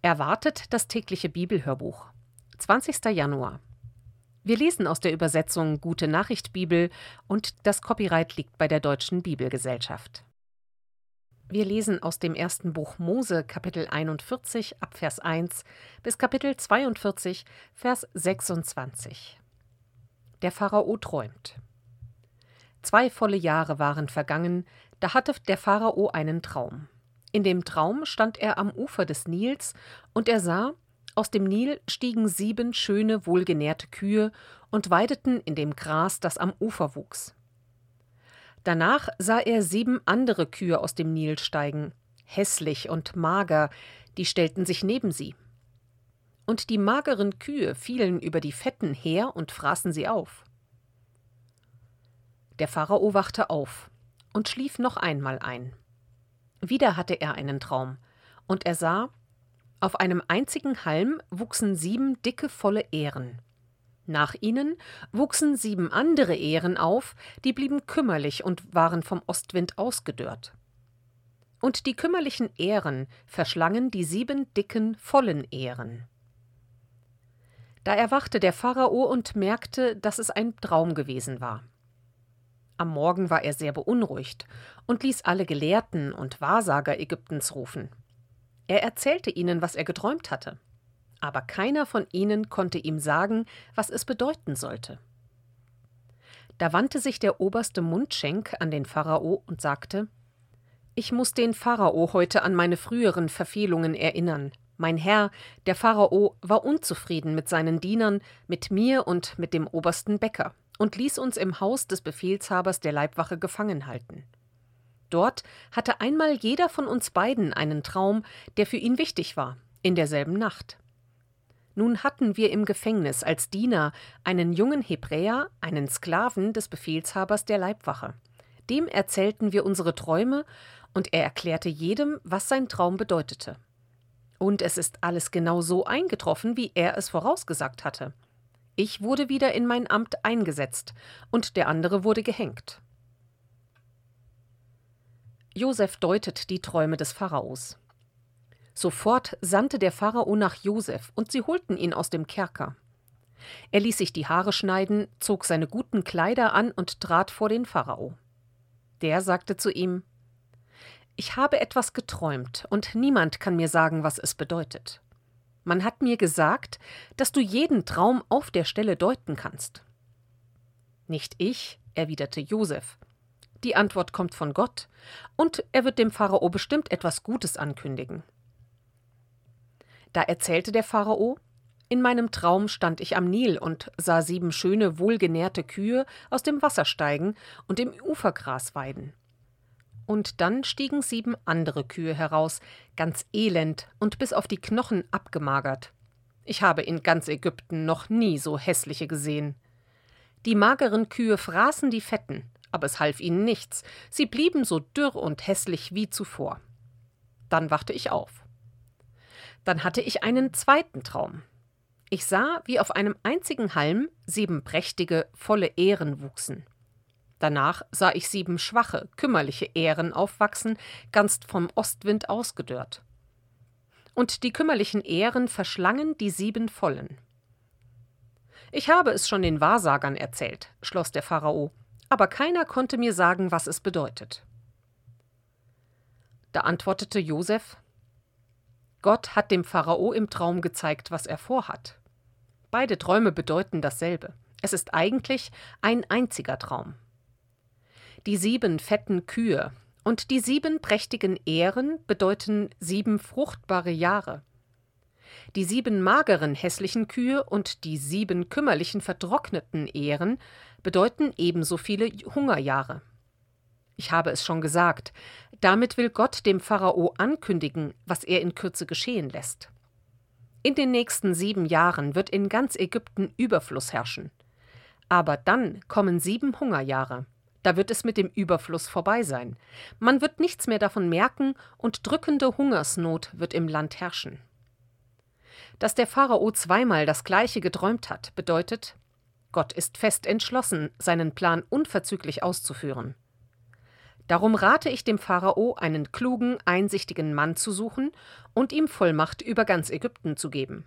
Erwartet das tägliche Bibelhörbuch. 20. Januar. Wir lesen aus der Übersetzung Gute Nachricht Bibel und das Copyright liegt bei der Deutschen Bibelgesellschaft. Wir lesen aus dem ersten Buch Mose Kapitel 41 ab Vers 1 bis Kapitel 42 Vers 26. Der Pharao träumt. Zwei volle Jahre waren vergangen, da hatte der Pharao einen Traum. In dem Traum stand er am Ufer des Nils, und er sah, aus dem Nil stiegen sieben schöne, wohlgenährte Kühe und weideten in dem Gras, das am Ufer wuchs. Danach sah er sieben andere Kühe aus dem Nil steigen, hässlich und mager, die stellten sich neben sie. Und die mageren Kühe fielen über die fetten her und fraßen sie auf. Der Pharao wachte auf und schlief noch einmal ein. Wieder hatte er einen Traum, und er sah, auf einem einzigen Halm wuchsen sieben dicke volle Ähren. Nach ihnen wuchsen sieben andere Ähren auf, die blieben kümmerlich und waren vom Ostwind ausgedörrt. Und die kümmerlichen Ähren verschlangen die sieben dicken, vollen Ähren. Da erwachte der Pharao und merkte, dass es ein Traum gewesen war. Am Morgen war er sehr beunruhigt und ließ alle Gelehrten und Wahrsager Ägyptens rufen. Er erzählte ihnen, was er geträumt hatte. Aber keiner von ihnen konnte ihm sagen, was es bedeuten sollte. Da wandte sich der oberste Mundschenk an den Pharao und sagte Ich muss den Pharao heute an meine früheren Verfehlungen erinnern. Mein Herr, der Pharao, war unzufrieden mit seinen Dienern, mit mir und mit dem obersten Bäcker und ließ uns im Haus des Befehlshabers der Leibwache gefangen halten. Dort hatte einmal jeder von uns beiden einen Traum, der für ihn wichtig war, in derselben Nacht. Nun hatten wir im Gefängnis als Diener einen jungen Hebräer, einen Sklaven des Befehlshabers der Leibwache. Dem erzählten wir unsere Träume, und er erklärte jedem, was sein Traum bedeutete. Und es ist alles genau so eingetroffen, wie er es vorausgesagt hatte. Ich wurde wieder in mein Amt eingesetzt, und der andere wurde gehängt. Josef deutet die Träume des Pharaos. Sofort sandte der Pharao nach Josef, und sie holten ihn aus dem Kerker. Er ließ sich die Haare schneiden, zog seine guten Kleider an und trat vor den Pharao. Der sagte zu ihm Ich habe etwas geträumt, und niemand kann mir sagen, was es bedeutet. Man hat mir gesagt, dass du jeden Traum auf der Stelle deuten kannst. Nicht ich, erwiderte Josef. Die Antwort kommt von Gott, und er wird dem Pharao bestimmt etwas Gutes ankündigen. Da erzählte der Pharao, in meinem Traum stand ich am Nil und sah sieben schöne, wohlgenährte Kühe aus dem Wasser steigen und im Ufergras weiden und dann stiegen sieben andere Kühe heraus, ganz elend und bis auf die Knochen abgemagert. Ich habe in ganz Ägypten noch nie so hässliche gesehen. Die mageren Kühe fraßen die fetten, aber es half ihnen nichts, sie blieben so dürr und hässlich wie zuvor. Dann wachte ich auf. Dann hatte ich einen zweiten Traum. Ich sah, wie auf einem einzigen Halm sieben prächtige, volle Ähren wuchsen. Danach sah ich sieben schwache, kümmerliche Ähren aufwachsen, ganz vom Ostwind ausgedörrt. Und die kümmerlichen Ähren verschlangen die sieben vollen. Ich habe es schon den Wahrsagern erzählt, schloss der Pharao, aber keiner konnte mir sagen, was es bedeutet. Da antwortete Josef: Gott hat dem Pharao im Traum gezeigt, was er vorhat. Beide Träume bedeuten dasselbe. Es ist eigentlich ein einziger Traum die sieben fetten Kühe, und die sieben prächtigen Ähren bedeuten sieben fruchtbare Jahre. Die sieben mageren hässlichen Kühe und die sieben kümmerlichen vertrockneten Ähren bedeuten ebenso viele Hungerjahre. Ich habe es schon gesagt, damit will Gott dem Pharao ankündigen, was er in Kürze geschehen lässt. In den nächsten sieben Jahren wird in ganz Ägypten Überfluss herrschen. Aber dann kommen sieben Hungerjahre. Da wird es mit dem Überfluss vorbei sein. Man wird nichts mehr davon merken und drückende Hungersnot wird im Land herrschen. Dass der Pharao zweimal das gleiche geträumt hat, bedeutet, Gott ist fest entschlossen, seinen Plan unverzüglich auszuführen. Darum rate ich dem Pharao, einen klugen, einsichtigen Mann zu suchen und ihm Vollmacht über ganz Ägypten zu geben.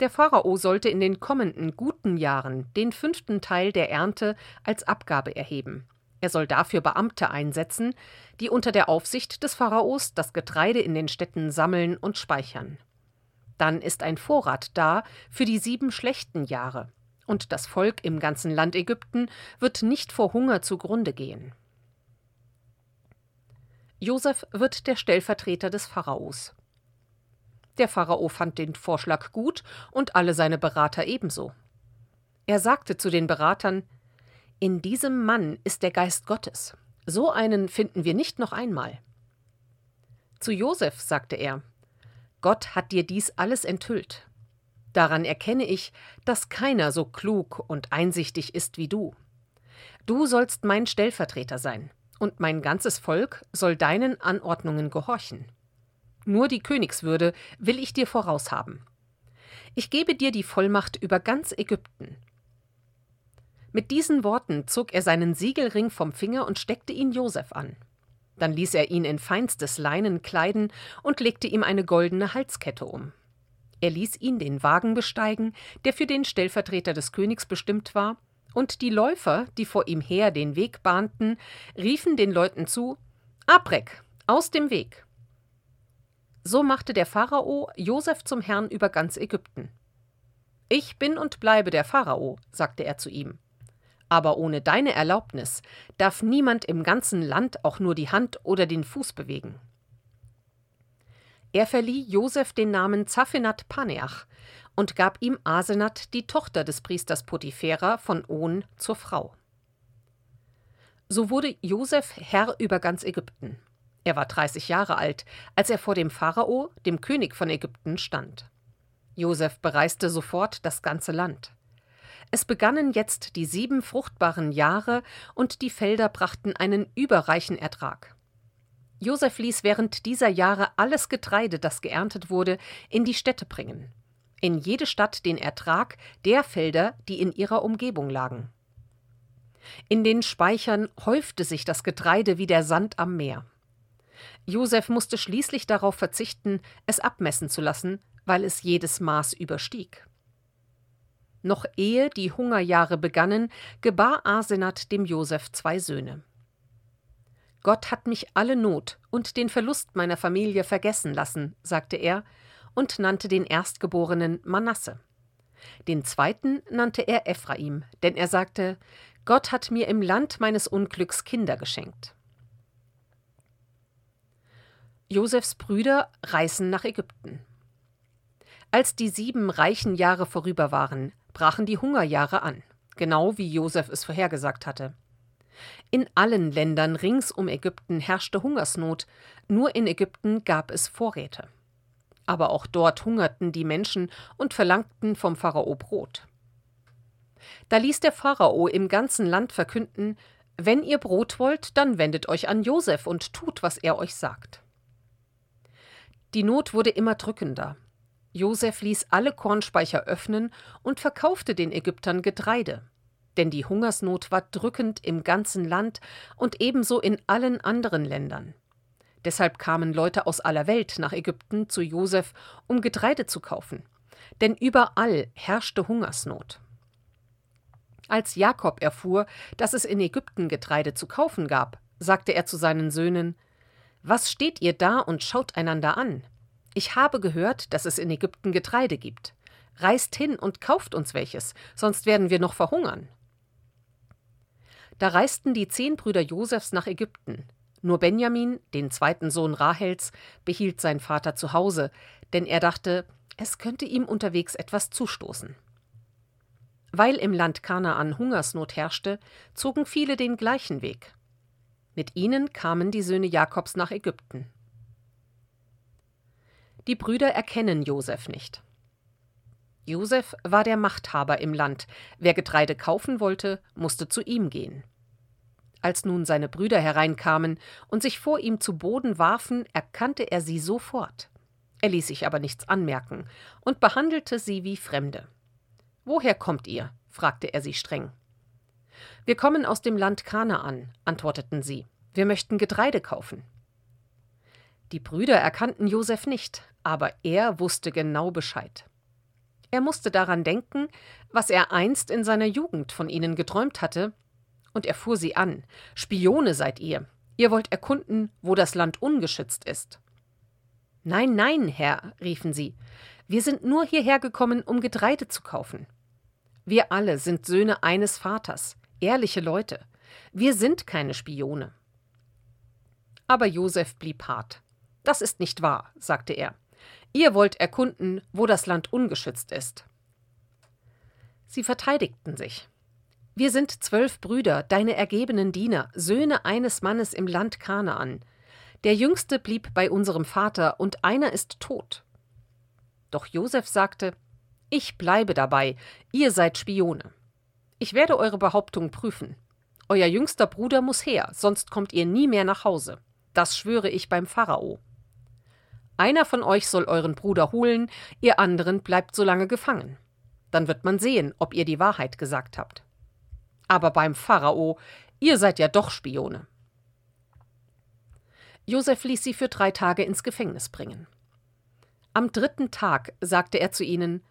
Der Pharao sollte in den kommenden guten Jahren den fünften Teil der Ernte als Abgabe erheben. Er soll dafür Beamte einsetzen, die unter der Aufsicht des Pharaos das Getreide in den Städten sammeln und speichern. Dann ist ein Vorrat da für die sieben schlechten Jahre, und das Volk im ganzen Land Ägypten wird nicht vor Hunger zugrunde gehen. Josef wird der Stellvertreter des Pharaos. Der Pharao fand den Vorschlag gut und alle seine Berater ebenso. Er sagte zu den Beratern In diesem Mann ist der Geist Gottes. So einen finden wir nicht noch einmal. Zu Josef sagte er Gott hat dir dies alles enthüllt. Daran erkenne ich, dass keiner so klug und einsichtig ist wie du. Du sollst mein Stellvertreter sein und mein ganzes Volk soll deinen Anordnungen gehorchen. Nur die Königswürde will ich dir voraushaben. Ich gebe dir die Vollmacht über ganz Ägypten. Mit diesen Worten zog er seinen Siegelring vom Finger und steckte ihn Josef an. Dann ließ er ihn in feinstes Leinen kleiden und legte ihm eine goldene Halskette um. Er ließ ihn den Wagen besteigen, der für den Stellvertreter des Königs bestimmt war, und die Läufer, die vor ihm her den Weg bahnten, riefen den Leuten zu Abrek, aus dem Weg. So machte der Pharao Josef zum Herrn über ganz Ägypten. Ich bin und bleibe der Pharao, sagte er zu ihm. Aber ohne deine Erlaubnis darf niemand im ganzen Land auch nur die Hand oder den Fuß bewegen. Er verlieh Josef den Namen Zaphenat Paneach, und gab ihm Asenat, die Tochter des Priesters Potiphera von On, zur Frau. So wurde Josef Herr über ganz Ägypten. Er war 30 Jahre alt, als er vor dem Pharao, dem König von Ägypten, stand. Josef bereiste sofort das ganze Land. Es begannen jetzt die sieben fruchtbaren Jahre und die Felder brachten einen überreichen Ertrag. Josef ließ während dieser Jahre alles Getreide, das geerntet wurde, in die Städte bringen in jede Stadt den Ertrag der Felder, die in ihrer Umgebung lagen. In den Speichern häufte sich das Getreide wie der Sand am Meer. Josef musste schließlich darauf verzichten, es abmessen zu lassen, weil es jedes Maß überstieg. Noch ehe die Hungerjahre begannen, gebar Asenat dem Josef zwei Söhne. Gott hat mich alle Not und den Verlust meiner Familie vergessen lassen, sagte er, und nannte den Erstgeborenen Manasse. Den zweiten nannte er Ephraim, denn er sagte, Gott hat mir im Land meines Unglücks Kinder geschenkt. Josefs Brüder reisen nach Ägypten. Als die sieben reichen Jahre vorüber waren, brachen die Hungerjahre an, genau wie Josef es vorhergesagt hatte. In allen Ländern rings um Ägypten herrschte Hungersnot, nur in Ägypten gab es Vorräte aber auch dort hungerten die Menschen und verlangten vom Pharao Brot. Da ließ der Pharao im ganzen Land verkünden Wenn ihr Brot wollt, dann wendet euch an Josef und tut, was er euch sagt. Die Not wurde immer drückender. Josef ließ alle Kornspeicher öffnen und verkaufte den Ägyptern Getreide. Denn die Hungersnot war drückend im ganzen Land und ebenso in allen anderen Ländern. Deshalb kamen Leute aus aller Welt nach Ägypten zu Josef, um Getreide zu kaufen. Denn überall herrschte Hungersnot. Als Jakob erfuhr, dass es in Ägypten Getreide zu kaufen gab, sagte er zu seinen Söhnen: Was steht ihr da und schaut einander an? Ich habe gehört, dass es in Ägypten Getreide gibt. Reist hin und kauft uns welches, sonst werden wir noch verhungern. Da reisten die zehn Brüder Josefs nach Ägypten, nur Benjamin, den zweiten Sohn Rahels, behielt sein Vater zu Hause, denn er dachte, es könnte ihm unterwegs etwas zustoßen. Weil im Land Kanaan Hungersnot herrschte, zogen viele den gleichen Weg. Mit ihnen kamen die Söhne Jakobs nach Ägypten. Die Brüder erkennen Josef nicht. Josef war der Machthaber im Land. Wer Getreide kaufen wollte, musste zu ihm gehen. Als nun seine Brüder hereinkamen und sich vor ihm zu Boden warfen, erkannte er sie sofort. Er ließ sich aber nichts anmerken und behandelte sie wie Fremde. Woher kommt ihr? fragte er sie streng. Wir kommen aus dem Land Kanaan, antworteten sie. Wir möchten Getreide kaufen. Die Brüder erkannten Josef nicht, aber er wusste genau Bescheid. Er musste daran denken, was er einst in seiner Jugend von ihnen geträumt hatte, und er fuhr sie an. Spione seid ihr. Ihr wollt erkunden, wo das Land ungeschützt ist. Nein, nein, Herr, riefen sie, wir sind nur hierher gekommen, um Getreide zu kaufen. Wir alle sind Söhne eines Vaters, ehrliche Leute. Wir sind keine Spione. Aber Josef blieb hart. Das ist nicht wahr, sagte er. Ihr wollt erkunden, wo das Land ungeschützt ist. Sie verteidigten sich. Wir sind zwölf Brüder, deine ergebenen Diener, Söhne eines Mannes im Land Kanaan. Der jüngste blieb bei unserem Vater, und einer ist tot. Doch Josef sagte Ich bleibe dabei, ihr seid Spione. Ich werde eure Behauptung prüfen. Euer jüngster Bruder muss her, sonst kommt ihr nie mehr nach Hause. Das schwöre ich beim Pharao. Einer von euch soll euren Bruder holen, ihr anderen bleibt so lange gefangen. Dann wird man sehen, ob ihr die Wahrheit gesagt habt. Aber beim Pharao, ihr seid ja doch Spione. Josef ließ sie für drei Tage ins Gefängnis bringen. Am dritten Tag sagte er zu ihnen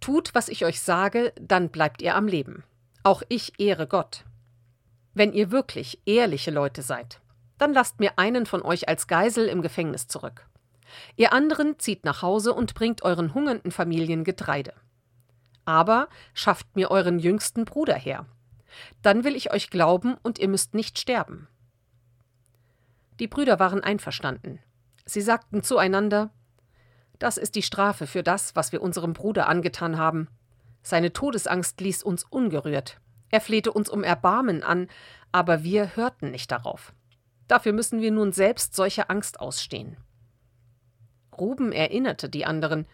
Tut, was ich euch sage, dann bleibt ihr am Leben. Auch ich ehre Gott. Wenn ihr wirklich ehrliche Leute seid, dann lasst mir einen von euch als Geisel im Gefängnis zurück. Ihr anderen zieht nach Hause und bringt euren hungernden Familien Getreide. Aber schafft mir euren jüngsten Bruder her. Dann will ich euch glauben und ihr müsst nicht sterben. Die Brüder waren einverstanden. Sie sagten zueinander Das ist die Strafe für das, was wir unserem Bruder angetan haben. Seine Todesangst ließ uns ungerührt. Er flehte uns um Erbarmen an, aber wir hörten nicht darauf. Dafür müssen wir nun selbst solche Angst ausstehen. Ruben erinnerte die anderen.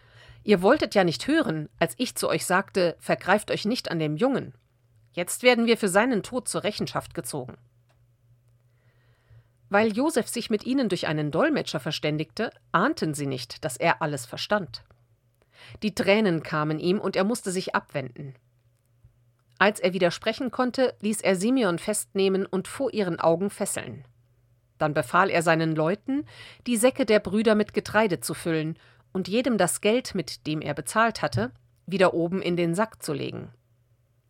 Ihr wolltet ja nicht hören, als ich zu euch sagte, vergreift euch nicht an dem Jungen. Jetzt werden wir für seinen Tod zur Rechenschaft gezogen. Weil Josef sich mit ihnen durch einen Dolmetscher verständigte, ahnten sie nicht, dass er alles verstand. Die Tränen kamen ihm und er musste sich abwenden. Als er wieder sprechen konnte, ließ er Simeon festnehmen und vor ihren Augen fesseln. Dann befahl er seinen Leuten, die Säcke der Brüder mit Getreide zu füllen und jedem das Geld, mit dem er bezahlt hatte, wieder oben in den Sack zu legen.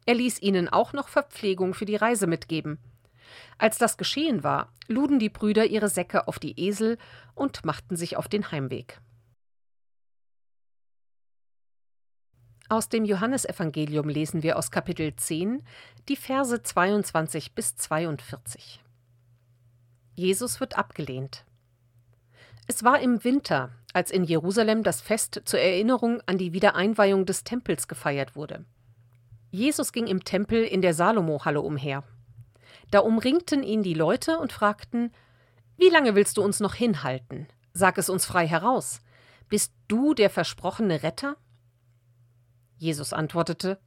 Er ließ ihnen auch noch Verpflegung für die Reise mitgeben. Als das geschehen war, luden die Brüder ihre Säcke auf die Esel und machten sich auf den Heimweg. Aus dem Johannesevangelium lesen wir aus Kapitel 10 die Verse 22 bis 42. Jesus wird abgelehnt. Es war im Winter, als in Jerusalem das Fest zur Erinnerung an die Wiedereinweihung des Tempels gefeiert wurde. Jesus ging im Tempel in der Salomo-Halle umher. Da umringten ihn die Leute und fragten: Wie lange willst du uns noch hinhalten? Sag es uns frei heraus. Bist du der versprochene Retter? Jesus antwortete: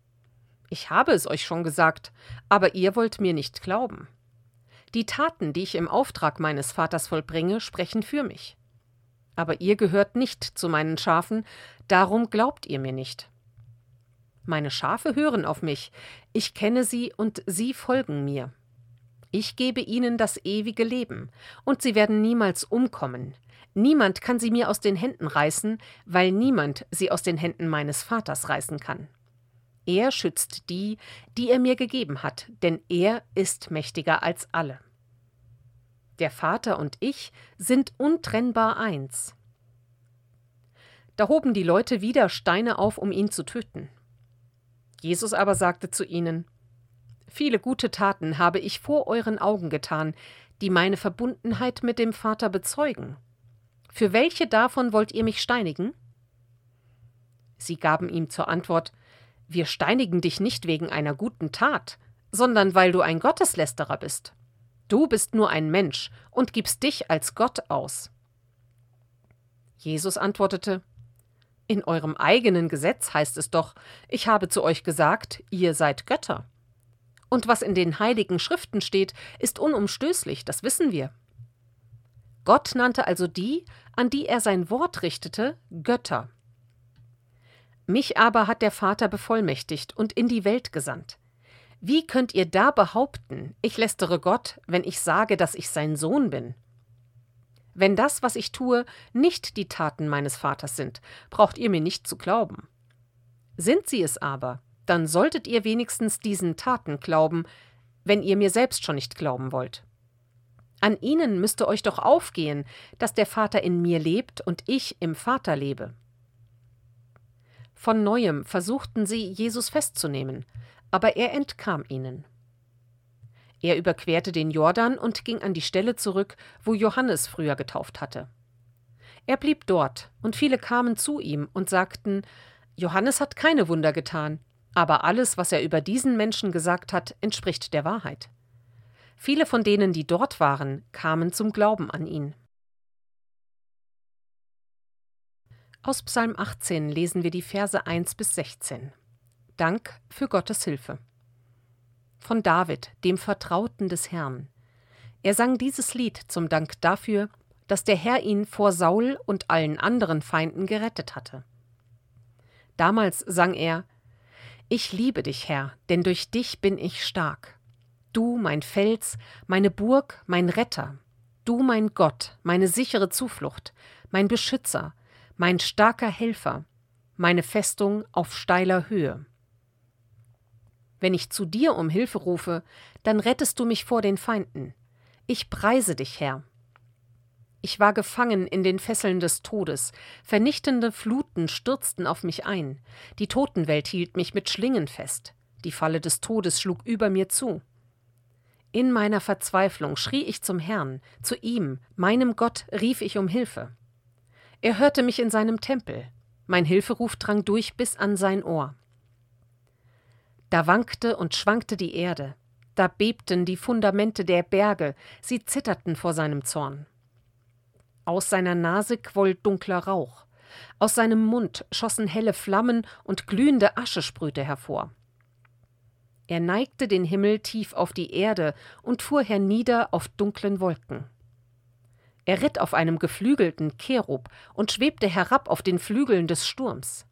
Ich habe es euch schon gesagt, aber ihr wollt mir nicht glauben. Die Taten, die ich im Auftrag meines Vaters vollbringe, sprechen für mich. Aber ihr gehört nicht zu meinen Schafen, darum glaubt ihr mir nicht. Meine Schafe hören auf mich, ich kenne sie und sie folgen mir. Ich gebe ihnen das ewige Leben, und sie werden niemals umkommen. Niemand kann sie mir aus den Händen reißen, weil niemand sie aus den Händen meines Vaters reißen kann. Er schützt die, die er mir gegeben hat, denn er ist mächtiger als alle. Der Vater und ich sind untrennbar eins. Da hoben die Leute wieder Steine auf, um ihn zu töten. Jesus aber sagte zu ihnen Viele gute Taten habe ich vor euren Augen getan, die meine Verbundenheit mit dem Vater bezeugen. Für welche davon wollt ihr mich steinigen? Sie gaben ihm zur Antwort Wir steinigen dich nicht wegen einer guten Tat, sondern weil du ein Gotteslästerer bist. Du bist nur ein Mensch und gibst dich als Gott aus. Jesus antwortete In eurem eigenen Gesetz heißt es doch, ich habe zu euch gesagt, ihr seid Götter. Und was in den heiligen Schriften steht, ist unumstößlich, das wissen wir. Gott nannte also die, an die er sein Wort richtete, Götter. Mich aber hat der Vater bevollmächtigt und in die Welt gesandt. Wie könnt ihr da behaupten, ich lästere Gott, wenn ich sage, dass ich sein Sohn bin? Wenn das, was ich tue, nicht die Taten meines Vaters sind, braucht ihr mir nicht zu glauben. Sind sie es aber, dann solltet ihr wenigstens diesen Taten glauben, wenn ihr mir selbst schon nicht glauben wollt. An ihnen müsste euch doch aufgehen, dass der Vater in mir lebt und ich im Vater lebe. Von neuem versuchten sie, Jesus festzunehmen, aber er entkam ihnen. Er überquerte den Jordan und ging an die Stelle zurück, wo Johannes früher getauft hatte. Er blieb dort, und viele kamen zu ihm und sagten Johannes hat keine Wunder getan, aber alles, was er über diesen Menschen gesagt hat, entspricht der Wahrheit. Viele von denen, die dort waren, kamen zum Glauben an ihn. Aus Psalm 18 lesen wir die Verse 1 bis 16. Dank für Gottes Hilfe. Von David, dem Vertrauten des Herrn. Er sang dieses Lied zum Dank dafür, dass der Herr ihn vor Saul und allen anderen Feinden gerettet hatte. Damals sang er Ich liebe dich, Herr, denn durch dich bin ich stark. Du, mein Fels, meine Burg, mein Retter, du, mein Gott, meine sichere Zuflucht, mein Beschützer, mein starker Helfer, meine Festung auf steiler Höhe. Wenn ich zu dir um Hilfe rufe, dann rettest du mich vor den Feinden. Ich preise dich, Herr. Ich war gefangen in den Fesseln des Todes, vernichtende Fluten stürzten auf mich ein, die Totenwelt hielt mich mit Schlingen fest, die Falle des Todes schlug über mir zu. In meiner Verzweiflung schrie ich zum Herrn, zu ihm, meinem Gott, rief ich um Hilfe. Er hörte mich in seinem Tempel, mein Hilferuf drang durch bis an sein Ohr. Da wankte und schwankte die Erde, da bebten die Fundamente der Berge, sie zitterten vor seinem Zorn. Aus seiner Nase quoll dunkler Rauch, aus seinem Mund schossen helle Flammen und glühende Asche sprühte hervor. Er neigte den Himmel tief auf die Erde und fuhr hernieder auf dunklen Wolken. Er ritt auf einem geflügelten Cherub und schwebte herab auf den Flügeln des Sturms.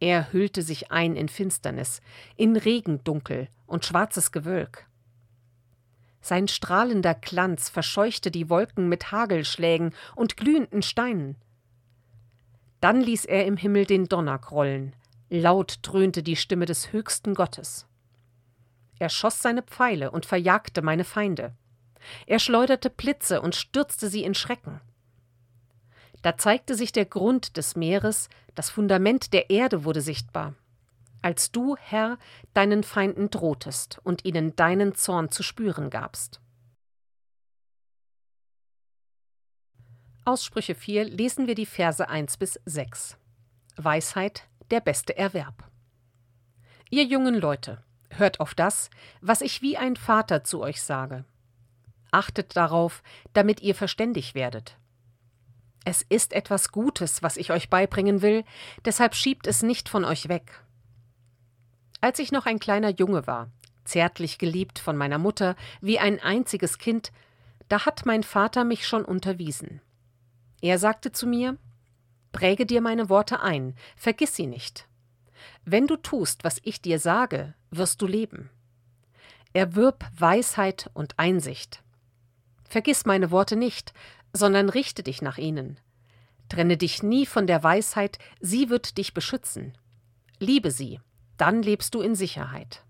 Er hüllte sich ein in Finsternis, in Regendunkel und schwarzes Gewölk. Sein strahlender Glanz verscheuchte die Wolken mit Hagelschlägen und glühenden Steinen. Dann ließ er im Himmel den Donner grollen, laut dröhnte die Stimme des höchsten Gottes. Er schoss seine Pfeile und verjagte meine Feinde. Er schleuderte Blitze und stürzte sie in Schrecken. Da zeigte sich der Grund des Meeres, das Fundament der Erde wurde sichtbar. Als du, Herr, deinen Feinden drohtest und ihnen deinen Zorn zu spüren gabst. Aus Sprüche 4 lesen wir die Verse 1 bis 6. Weisheit, der beste Erwerb. Ihr jungen Leute, Hört auf das, was ich wie ein Vater zu euch sage. Achtet darauf, damit ihr verständig werdet. Es ist etwas Gutes, was ich euch beibringen will, deshalb schiebt es nicht von euch weg. Als ich noch ein kleiner Junge war, zärtlich geliebt von meiner Mutter, wie ein einziges Kind, da hat mein Vater mich schon unterwiesen. Er sagte zu mir Präge dir meine Worte ein, vergiss sie nicht. Wenn du tust, was ich dir sage, wirst du leben. Erwirb Weisheit und Einsicht. Vergiss meine Worte nicht, sondern richte dich nach ihnen. Trenne dich nie von der Weisheit, sie wird dich beschützen. Liebe sie, dann lebst du in Sicherheit.